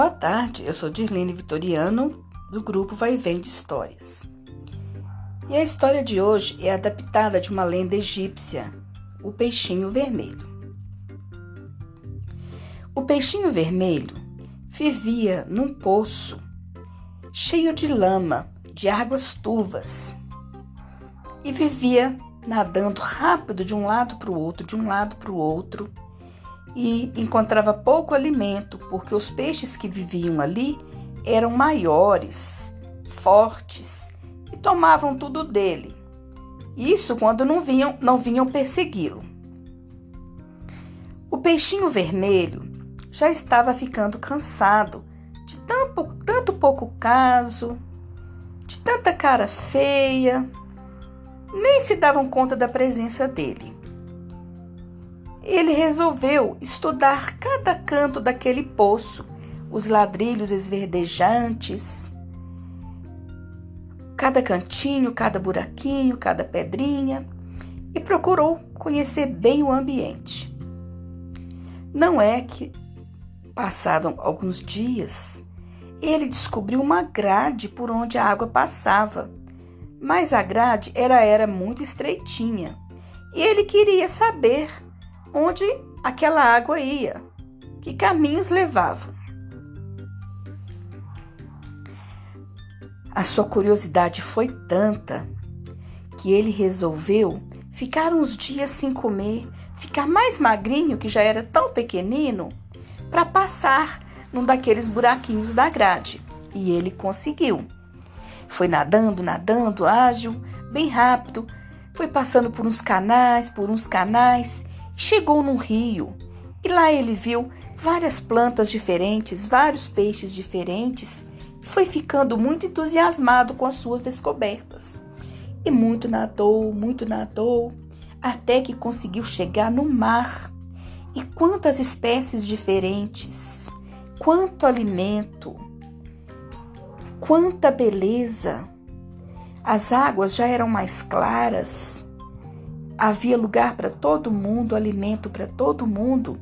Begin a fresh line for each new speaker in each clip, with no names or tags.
Boa tarde, eu sou Dirlene Vitoriano, do grupo Vai Vem de Histórias. E a história de hoje é adaptada de uma lenda egípcia, o peixinho vermelho. O peixinho vermelho vivia num poço cheio de lama, de águas turvas, e vivia nadando rápido de um lado para o outro, de um lado para o outro, e encontrava pouco alimento, porque os peixes que viviam ali eram maiores, fortes e tomavam tudo dele. Isso quando não vinham, não vinham persegui-lo. O peixinho vermelho já estava ficando cansado de tanto, tanto pouco caso, de tanta cara feia, nem se davam conta da presença dele ele resolveu estudar cada canto daquele poço, os ladrilhos esverdejantes, cada cantinho, cada buraquinho, cada pedrinha, e procurou conhecer bem o ambiente. Não é que, passaram alguns dias, ele descobriu uma grade por onde a água passava, mas a grade era, era muito estreitinha. E ele queria saber onde aquela água ia, que caminhos levava. A sua curiosidade foi tanta que ele resolveu ficar uns dias sem comer, ficar mais magrinho, que já era tão pequenino, para passar num daqueles buraquinhos da grade. E ele conseguiu. Foi nadando, nadando, ágil, bem rápido, foi passando por uns canais, por uns canais Chegou num rio e lá ele viu várias plantas diferentes, vários peixes diferentes e foi ficando muito entusiasmado com as suas descobertas. E muito nadou, muito nadou, até que conseguiu chegar no mar. E quantas espécies diferentes, quanto alimento, quanta beleza! As águas já eram mais claras Havia lugar para todo mundo, alimento para todo mundo.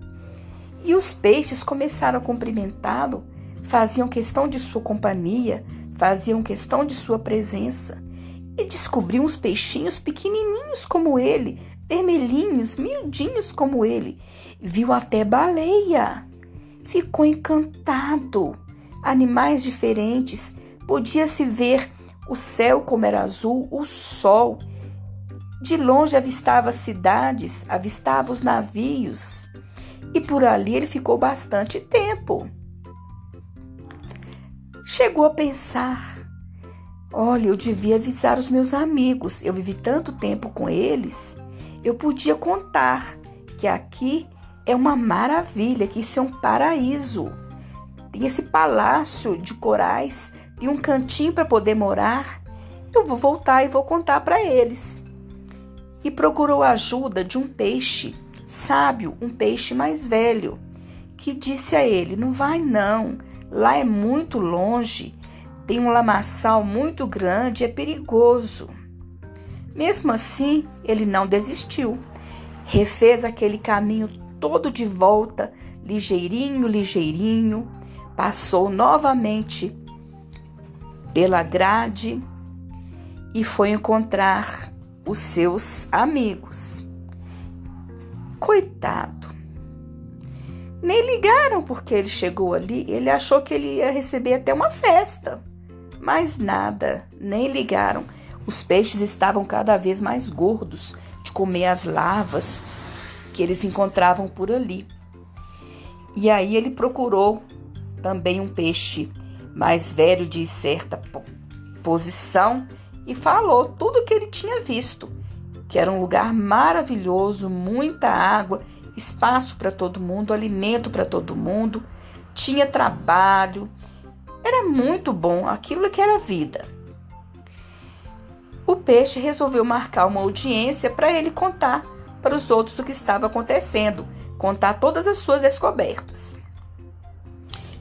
E os peixes começaram a cumprimentá-lo, faziam questão de sua companhia, faziam questão de sua presença. E descobriu uns peixinhos pequenininhos como ele, vermelhinhos, miudinhos como ele. Viu até baleia. Ficou encantado. Animais diferentes. Podia-se ver o céu como era azul, o sol de longe avistava as cidades, avistava os navios, e por ali ele ficou bastante tempo. Chegou a pensar: olha, eu devia avisar os meus amigos, eu vivi tanto tempo com eles, eu podia contar que aqui é uma maravilha, que isso é um paraíso. Tem esse palácio de corais e um cantinho para poder morar. Eu vou voltar e vou contar para eles e procurou a ajuda de um peixe sábio, um peixe mais velho, que disse a ele: Não vai não, lá é muito longe, tem um lamaçal muito grande, é perigoso. Mesmo assim, ele não desistiu. Refez aquele caminho todo de volta, ligeirinho, ligeirinho, passou novamente pela grade e foi encontrar os seus amigos. Coitado. Nem ligaram porque ele chegou ali, ele achou que ele ia receber até uma festa. Mas nada, nem ligaram. Os peixes estavam cada vez mais gordos de comer as larvas que eles encontravam por ali. E aí ele procurou também um peixe mais velho de certa posição e falou tudo o que ele tinha visto, que era um lugar maravilhoso, muita água, espaço para todo mundo, alimento para todo mundo, tinha trabalho, era muito bom, aquilo que era vida. O peixe resolveu marcar uma audiência para ele contar para os outros o que estava acontecendo, contar todas as suas descobertas.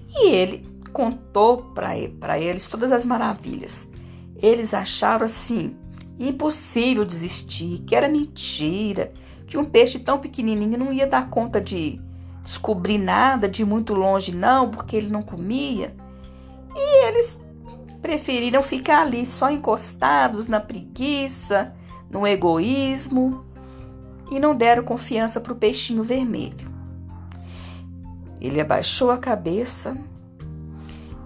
E ele contou para eles todas as maravilhas. Eles achavam assim impossível desistir, que era mentira, que um peixe tão pequenininho não ia dar conta de descobrir nada de muito longe, não, porque ele não comia. E eles preferiram ficar ali só encostados na preguiça, no egoísmo e não deram confiança para o peixinho vermelho. Ele abaixou a cabeça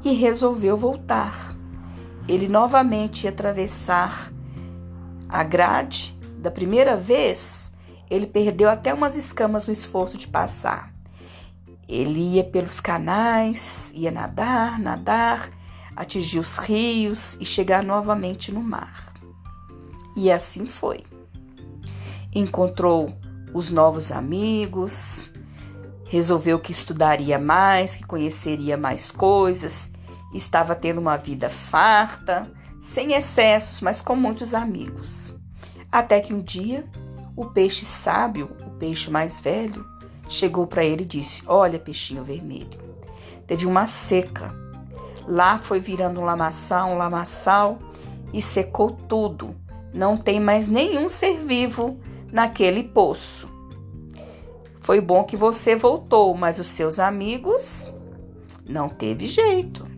e resolveu voltar. Ele novamente ia atravessar a grade. Da primeira vez, ele perdeu até umas escamas no esforço de passar. Ele ia pelos canais, ia nadar, nadar, atingir os rios e chegar novamente no mar. E assim foi. Encontrou os novos amigos, resolveu que estudaria mais, que conheceria mais coisas, estava tendo uma vida farta, sem excessos, mas com muitos amigos. Até que um dia, o peixe sábio, o peixe mais velho, chegou para ele e disse: Olha, peixinho vermelho, teve uma seca. Lá foi virando um lamaçal, um lamaçal e secou tudo. Não tem mais nenhum ser vivo naquele poço. Foi bom que você voltou, mas os seus amigos não teve jeito.